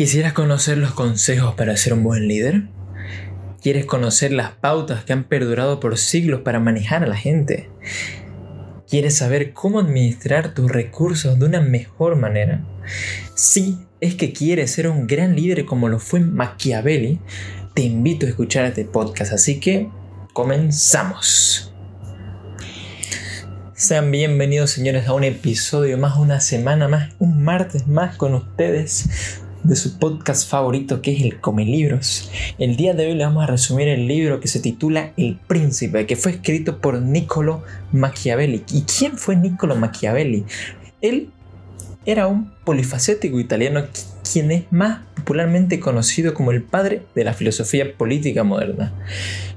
¿Quisieras conocer los consejos para ser un buen líder? ¿Quieres conocer las pautas que han perdurado por siglos para manejar a la gente? ¿Quieres saber cómo administrar tus recursos de una mejor manera? Si es que quieres ser un gran líder como lo fue Machiavelli, te invito a escuchar este podcast, así que comenzamos. Sean bienvenidos señores a un episodio más, una semana más, un martes más con ustedes de su podcast favorito que es el Come Libros. El día de hoy le vamos a resumir el libro que se titula El Príncipe, que fue escrito por Niccolo Machiavelli. ¿Y quién fue Niccolo Machiavelli? Él era un polifacético italiano quien es más popularmente conocido como el padre de la filosofía política moderna.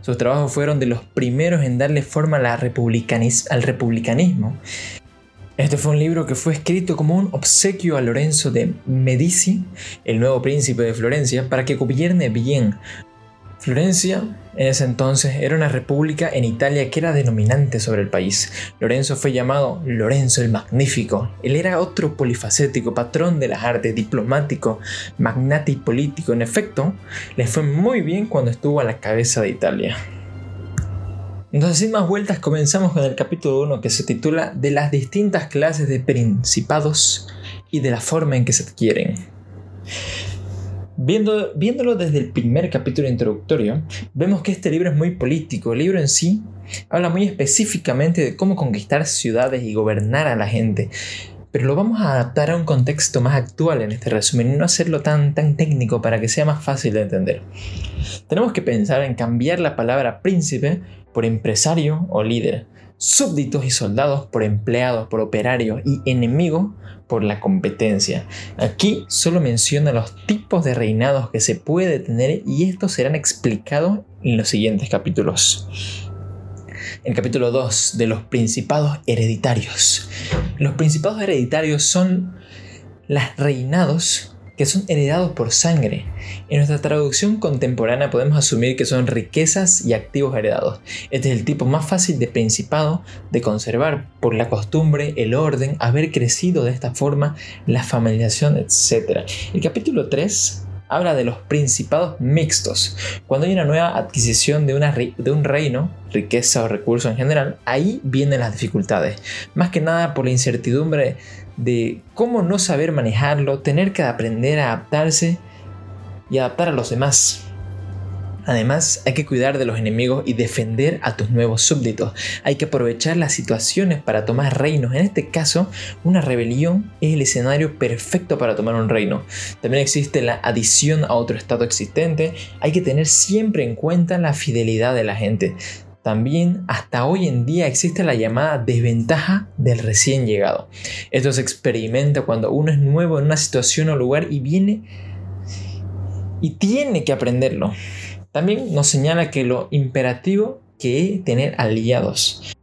Sus trabajos fueron de los primeros en darle forma al republicanismo este fue un libro que fue escrito como un obsequio a Lorenzo de Medici, el nuevo príncipe de Florencia, para que gobierne bien. Florencia en ese entonces era una república en Italia que era denominante sobre el país. Lorenzo fue llamado Lorenzo el Magnífico. Él era otro polifacético, patrón de las artes, diplomático, magnate y político. En efecto, le fue muy bien cuando estuvo a la cabeza de Italia. Entonces, sin más vueltas, comenzamos con el capítulo 1 que se titula De las distintas clases de principados y de la forma en que se adquieren. Viendo, viéndolo desde el primer capítulo introductorio, vemos que este libro es muy político. El libro en sí habla muy específicamente de cómo conquistar ciudades y gobernar a la gente. Pero lo vamos a adaptar a un contexto más actual en este resumen y no hacerlo tan, tan técnico para que sea más fácil de entender. Tenemos que pensar en cambiar la palabra príncipe por empresario o líder, súbditos y soldados por empleados, por operario y enemigo por la competencia. Aquí solo menciona los tipos de reinados que se puede tener y estos serán explicados en los siguientes capítulos. El capítulo 2 de los principados hereditarios. Los principados hereditarios son los reinados que son heredados por sangre. En nuestra traducción contemporánea podemos asumir que son riquezas y activos heredados. Este es el tipo más fácil de principado de conservar por la costumbre, el orden, haber crecido de esta forma, la familiación, etc. El capítulo 3 habla de los principados mixtos. Cuando hay una nueva adquisición de, de un reino, riqueza o recurso en general, ahí vienen las dificultades. Más que nada por la incertidumbre de cómo no saber manejarlo, tener que aprender a adaptarse y adaptar a los demás. Además, hay que cuidar de los enemigos y defender a tus nuevos súbditos. Hay que aprovechar las situaciones para tomar reinos. En este caso, una rebelión es el escenario perfecto para tomar un reino. También existe la adición a otro estado existente. Hay que tener siempre en cuenta la fidelidad de la gente. También hasta hoy en día existe la llamada desventaja del recién llegado. Esto se experimenta cuando uno es nuevo en una situación o lugar y viene y tiene que aprenderlo. También nos señala que lo imperativo que es tener aliados.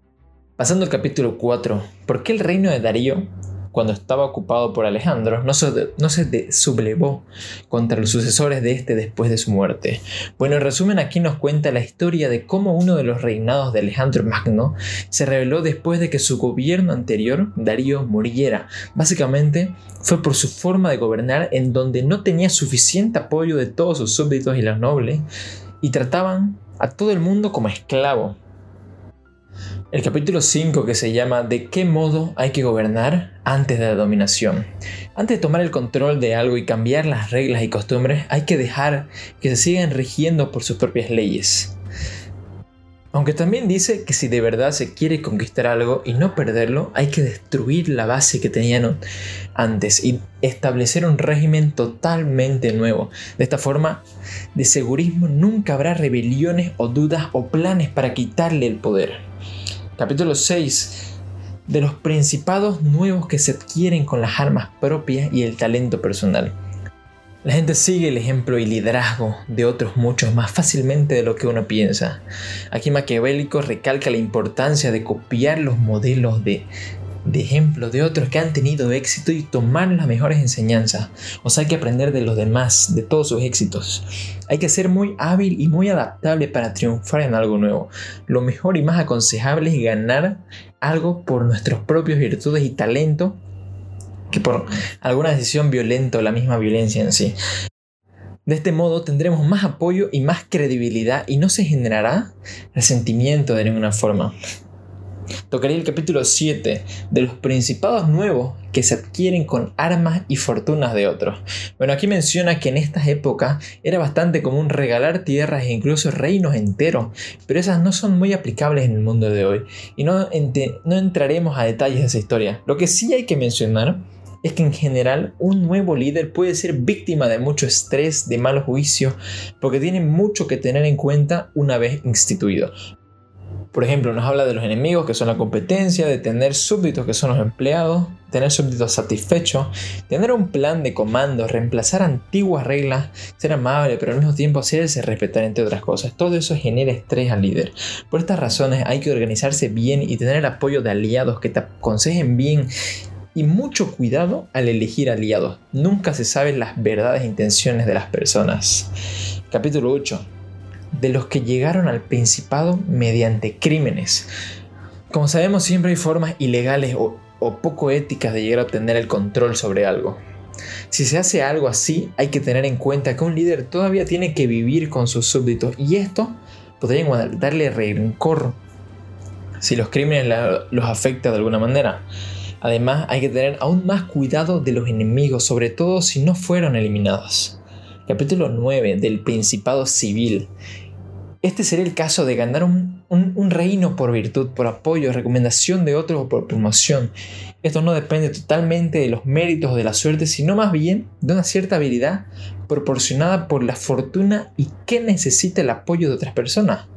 Pasando al capítulo 4, ¿por qué el reino de Darío cuando estaba ocupado por Alejandro, no se, no se sublevó contra los sucesores de este después de su muerte. Bueno, en resumen aquí nos cuenta la historia de cómo uno de los reinados de Alejandro Magno se reveló después de que su gobierno anterior, Darío, muriera. Básicamente fue por su forma de gobernar en donde no tenía suficiente apoyo de todos sus súbditos y los nobles y trataban a todo el mundo como esclavo el capítulo 5 que se llama ¿De qué modo hay que gobernar antes de la dominación? Antes de tomar el control de algo y cambiar las reglas y costumbres, hay que dejar que se sigan rigiendo por sus propias leyes. Aunque también dice que si de verdad se quiere conquistar algo y no perderlo, hay que destruir la base que tenían antes y establecer un régimen totalmente nuevo. De esta forma, de segurismo nunca habrá rebeliones o dudas o planes para quitarle el poder capítulo 6, de los principados nuevos que se adquieren con las armas propias y el talento personal. La gente sigue el ejemplo y liderazgo de otros muchos más fácilmente de lo que uno piensa. Aquí Maquiavélico recalca la importancia de copiar los modelos de de ejemplo de otros que han tenido éxito y tomar las mejores enseñanzas. O sea, hay que aprender de los demás, de todos sus éxitos. Hay que ser muy hábil y muy adaptable para triunfar en algo nuevo. Lo mejor y más aconsejable es ganar algo por nuestras propias virtudes y talento que por alguna decisión violenta o la misma violencia en sí. De este modo tendremos más apoyo y más credibilidad y no se generará resentimiento de ninguna forma. Tocaría el capítulo 7 de los principados nuevos que se adquieren con armas y fortunas de otros. Bueno, aquí menciona que en estas épocas era bastante común regalar tierras e incluso reinos enteros, pero esas no son muy aplicables en el mundo de hoy y no, no entraremos a detalles de esa historia. Lo que sí hay que mencionar es que en general un nuevo líder puede ser víctima de mucho estrés, de mal juicio, porque tiene mucho que tener en cuenta una vez instituido. Por ejemplo, nos habla de los enemigos, que son la competencia, de tener súbditos, que son los empleados, tener súbditos satisfechos, tener un plan de comando, reemplazar antiguas reglas, ser amable, pero al mismo tiempo hacerse respetar, entre otras cosas. Todo eso genera estrés al líder. Por estas razones hay que organizarse bien y tener el apoyo de aliados que te aconsejen bien y mucho cuidado al elegir aliados. Nunca se saben las verdaderas intenciones de las personas. Capítulo 8 de los que llegaron al Principado mediante crímenes. Como sabemos, siempre hay formas ilegales o, poco éticas de llegar a obtener el control sobre algo. Si se hace algo así, hay que tener en cuenta que un líder todavía tiene que vivir con sus súbditos y esto podría darle rencor si los crímenes los afecta de alguna manera. Además, hay que tener aún más cuidado de los enemigos, sobre todo si no fueron eliminados. Capítulo 9 del Principado Civil. Este sería el caso de ganar un, reino por virtud, por apoyo, recomendación de otros o por promoción. Esto no depende totalmente de los méritos o de la suerte, sino más bien de una cierta habilidad proporcionada por la fortuna y que necesita el apoyo de otras personas.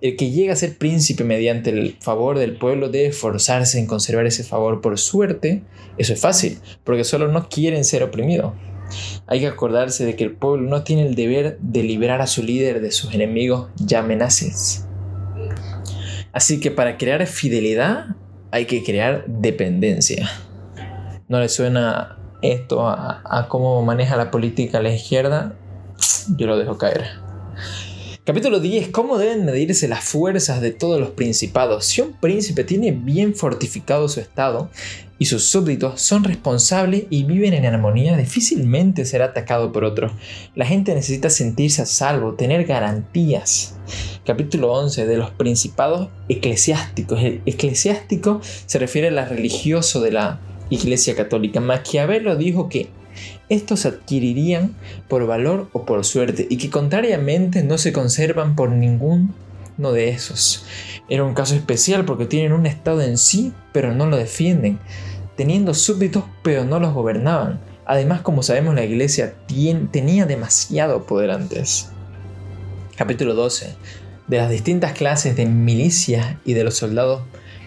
El que llega a ser príncipe mediante el favor del pueblo debe esforzarse en conservar ese favor por suerte. Eso es fácil, porque solo no quieren ser oprimidos. Hay que acordarse de que el pueblo no tiene el deber de liberar a su líder de sus enemigos ya amenaces. Así que para crear fidelidad hay que crear dependencia. ¿No le suena esto a, a cómo maneja la política la izquierda? Yo lo dejo caer. Capítulo 10. ¿Cómo deben medirse las fuerzas de todos los principados? Si un príncipe tiene bien fortificado su estado, y sus súbditos son responsables y viven en armonía, difícilmente será atacado por otro. La gente necesita sentirse a salvo, tener garantías. Capítulo 11 de los principados eclesiásticos. El eclesiástico se refiere al religioso de la Iglesia Católica. Maquiavelo dijo que estos se adquirirían por valor o por suerte y que contrariamente no se conservan por ninguno de esos. Era un caso especial porque tienen un estado en sí, pero no lo defienden, teniendo súbditos, pero no los gobernaban. Además, como sabemos, la iglesia tenía demasiado poder antes. Capítulo 12. De las distintas clases de milicias y de los soldados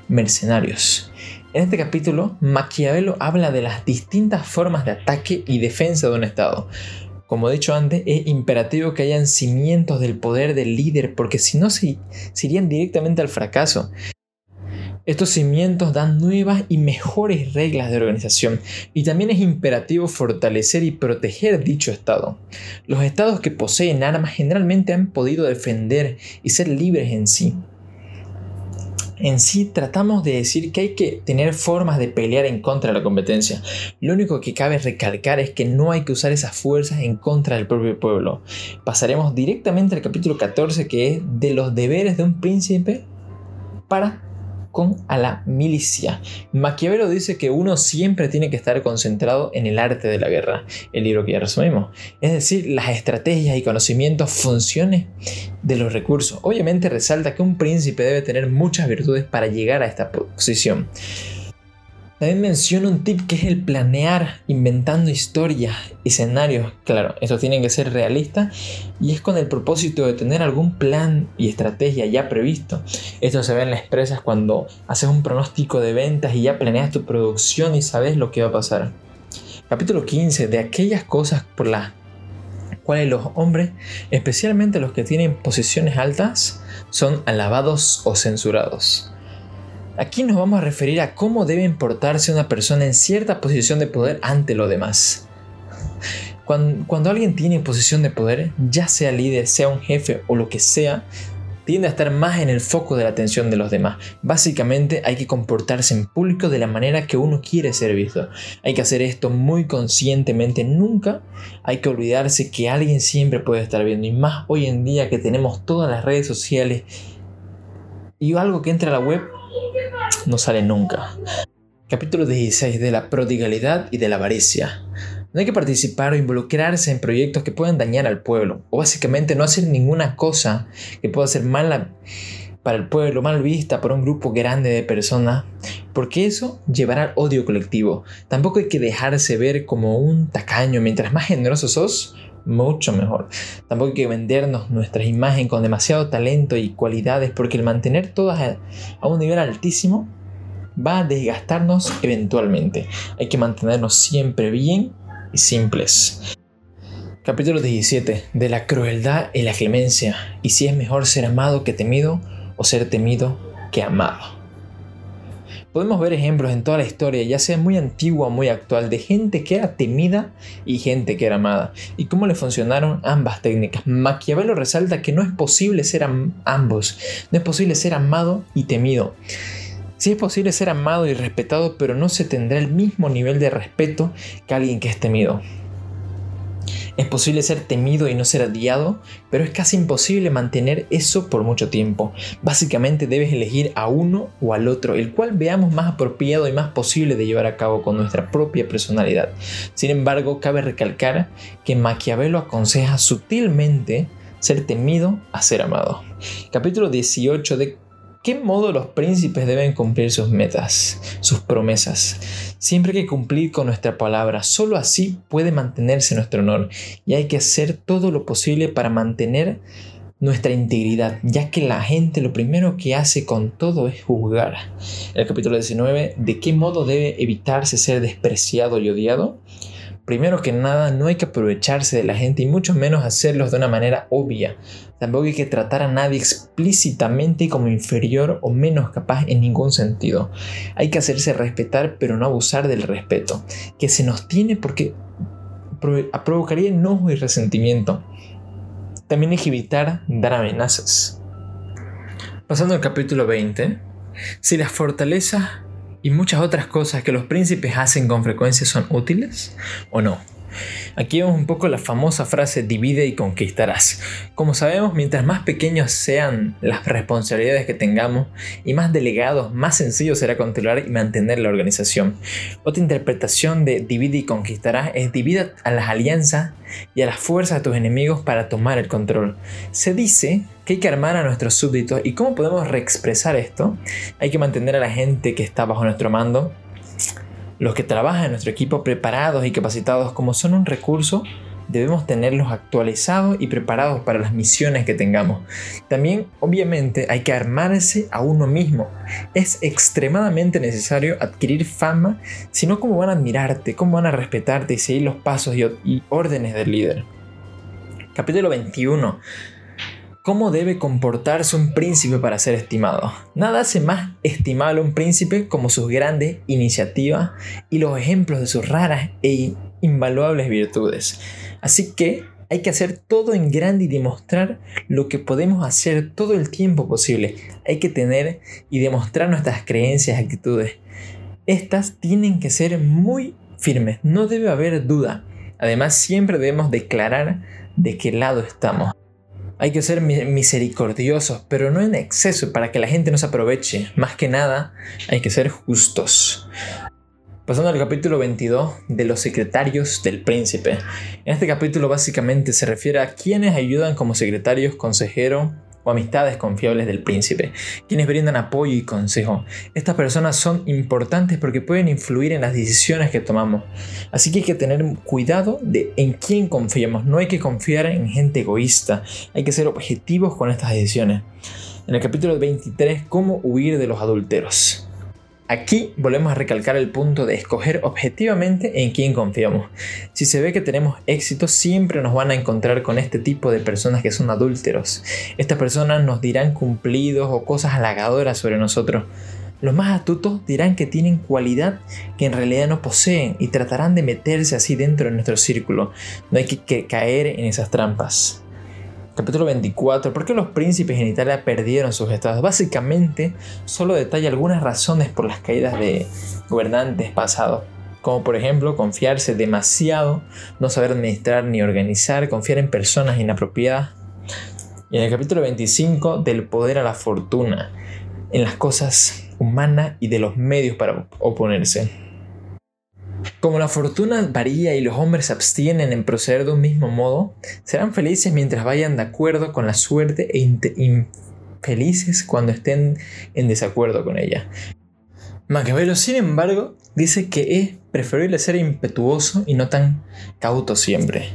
mercenarios. En este capítulo, Maquiavelo habla de las distintas formas de ataque y defensa de un Estado, como he dicho antes, es imperativo que hayan cimientos del poder del líder porque si no se, irían directamente al fracaso. Estos cimientos dan nuevas y mejores reglas de organización y también es imperativo fortalecer y proteger dicho Estado. Los estados que poseen armas generalmente han podido defender y ser libres en sí en sí tratamos de decir que hay que tener formas de pelear en contra de la competencia. Lo único que cabe recalcar es que no hay que usar esas fuerzas en contra del propio pueblo. Pasaremos directamente al capítulo 14 que es de los deberes de un príncipe para con a la milicia. Maquiavelo dice que uno siempre tiene que estar concentrado en el arte de la guerra, el libro que ya resumimos, es decir, las estrategias y conocimientos, funciones de los recursos. Obviamente resalta que un príncipe debe tener muchas virtudes para llegar a esta posición. También menciona un tip que es el planear, inventando historias, escenarios. Claro, estos tienen que ser realistas y es con el propósito de tener algún plan y estrategia ya previsto. Esto se ve en las empresas cuando haces un pronóstico de ventas y ya planeas tu producción y sabes lo que va a pasar. Capítulo 15. De aquellas cosas por las cuales los hombres, especialmente los que tienen posiciones altas, son alabados o censurados. Aquí nos vamos a referir a cómo debe portarse una persona en cierta posición de poder ante lo demás. Cuando, alguien tiene posición de poder, ya sea líder, sea un jefe o lo que sea, tiende a estar más en el foco de la atención de los demás. Básicamente hay que comportarse en público de la manera que uno quiere ser visto. Hay que hacer esto muy conscientemente. Nunca hay que olvidarse que alguien siempre puede estar viendo. Y más hoy en día que tenemos todas las redes sociales y algo que entra a la web no sale nunca. Capítulo 16 de la prodigalidad y de la avaricia. No hay que participar o involucrarse en proyectos que puedan dañar al pueblo, o básicamente no hacer ninguna cosa que pueda ser mala para el pueblo, mal vista por un grupo grande de personas, porque eso llevará al odio colectivo. Tampoco hay que dejarse ver como un tacaño, mientras más generoso sos, mucho mejor. Tampoco hay que vendernos nuestra imagen con demasiado talento y cualidades, porque el mantener todas a un nivel altísimo va a desgastarnos eventualmente. Hay que mantenernos siempre bien y simples. Capítulo 17. De la crueldad y la clemencia. Y si es mejor ser amado que temido o ser temido que amado. Podemos ver ejemplos en toda la historia, ya sea muy antigua o muy actual, de gente que era temida y gente que era amada, y cómo le funcionaron ambas técnicas. Maquiavelo resalta que no es posible ser ambos, no es posible ser amado y temido. Sí es posible ser amado y respetado, pero no se tendrá el mismo nivel de respeto que alguien que es temido. Es posible ser temido y no ser odiado, pero es casi imposible mantener eso por mucho tiempo. Básicamente debes elegir a uno o al otro, el cual veamos más apropiado y más posible de llevar a cabo con nuestra propia personalidad. Sin embargo, cabe recalcar que Maquiavelo aconseja sutilmente ser temido a ser amado. Capítulo 18 de qué modo los príncipes deben cumplir sus metas, sus promesas? Siempre hay que cumplir con nuestra palabra, solo así puede mantenerse nuestro honor y hay que hacer todo lo posible para mantener nuestra integridad, ya que la gente lo primero que hace con todo es juzgar. El capítulo 19, ¿de qué modo debe evitarse ser despreciado y odiado? Primero que nada, no hay que aprovecharse de la gente y mucho menos hacerlo de una manera obvia. Tampoco hay que tratar a nadie explícitamente como inferior o menos capaz en ningún sentido. Hay que hacerse respetar pero no abusar del respeto, que se nos tiene porque provocaría enojo y resentimiento. También hay que evitar dar amenazas. Pasando al capítulo 20, si las fortalezas y muchas otras cosas que los príncipes hacen con frecuencia son útiles o no. Aquí vemos un poco la famosa frase divide y conquistarás. Como sabemos, mientras más pequeños sean las responsabilidades que tengamos y más delegados, más sencillo será controlar y mantener la organización. Otra interpretación de divide y conquistarás es divide a las alianzas y a las fuerzas de tus enemigos para tomar el control. Se dice que hay que armar a nuestros súbditos y cómo podemos reexpresar esto. Hay que mantener a la gente que está bajo nuestro mando los que trabajan en nuestro equipo preparados y capacitados como son un recurso, debemos tenerlos actualizados y preparados para las misiones que tengamos. También, obviamente, hay que armarse a uno mismo. Es extremadamente necesario adquirir fama, si no, ¿cómo van a admirarte? ¿Cómo van a respetarte y seguir los pasos y órdenes del líder? Capítulo 21 cómo debe comportarse un príncipe para ser estimado. Nada hace más estimable a un príncipe como sus grandes iniciativas y los ejemplos de sus raras e invaluables virtudes. Así que hay que hacer todo en grande y demostrar lo que podemos hacer todo el tiempo posible. Hay que tener y demostrar nuestras creencias y actitudes. Estas tienen que ser muy firmes, no debe haber duda. Además, siempre debemos declarar de qué lado estamos. Hay que ser misericordiosos, pero no en exceso para que la gente no se aproveche. Más que nada, hay que ser justos. Pasando al capítulo 22 de los secretarios del príncipe. En este capítulo básicamente se refiere a quienes ayudan como secretarios, consejero, amistades confiables del príncipe, quienes brindan apoyo y consejo. Estas personas son importantes porque pueden influir en las decisiones que tomamos. Así que hay que tener cuidado de en quién confiamos. No hay que confiar en gente egoísta. Hay que ser objetivos con estas decisiones. En el capítulo 23, cómo huir de los adulteros. Aquí volvemos a recalcar el punto de escoger objetivamente en quién confiamos. Si se ve que tenemos éxito, siempre nos van a encontrar con este tipo de personas que son adúlteros. Estas personas nos dirán cumplidos o cosas halagadoras sobre nosotros. Los más astutos dirán que tienen cualidad que en realidad no poseen y tratarán de meterse así dentro de nuestro círculo. No hay que caer en esas trampas. Capítulo 24. ¿Por qué los príncipes en Italia perdieron sus estados? Básicamente, solo detalla algunas razones por las caídas de gobernantes pasados. Como por ejemplo, confiarse demasiado, no saber administrar ni organizar, confiar en personas inapropiadas. Y en el capítulo 25, del poder a la fortuna, en las cosas humanas y de los medios para oponerse. Como la fortuna varía y los hombres se abstienen en proceder de un mismo modo, serán felices mientras vayan de acuerdo con la suerte e infelices cuando estén en desacuerdo con ella. Maquiavelo, sin embargo, dice que es preferible ser impetuoso y no tan cauto siempre.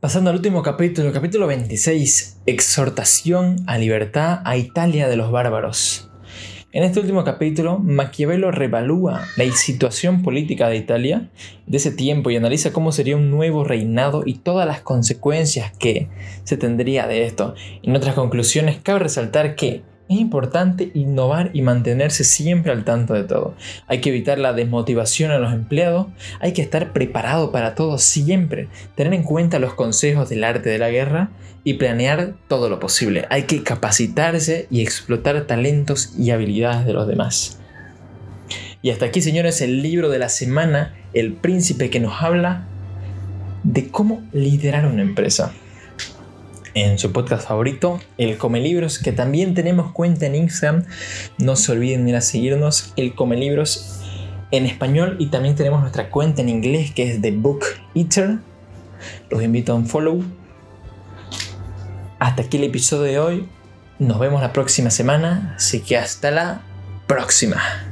Pasando al último capítulo, capítulo 26, exhortación a libertad a Italia de los bárbaros. En este último capítulo, Maquiavelo revalúa la situación política de Italia de ese tiempo y analiza cómo sería un nuevo reinado y todas las consecuencias que se tendría de esto. En otras conclusiones, cabe resaltar que es importante innovar y mantenerse siempre al tanto de todo. Hay que evitar la desmotivación a los empleados, hay que estar preparado para todo siempre, tener en cuenta los consejos del arte de la guerra y planear todo lo posible. Hay que capacitarse y explotar talentos y habilidades de los demás. Y hasta aquí, señores, el libro de la semana, El príncipe que nos habla de cómo liderar una empresa en su podcast favorito, El Come Libros, que también tenemos cuenta en Instagram. No se olviden de ir a seguirnos, El Come Libros en español y también tenemos nuestra cuenta en inglés que es The Book Eater. Los invito a un follow. Hasta aquí el episodio de hoy. Nos vemos la próxima semana, así que hasta la próxima.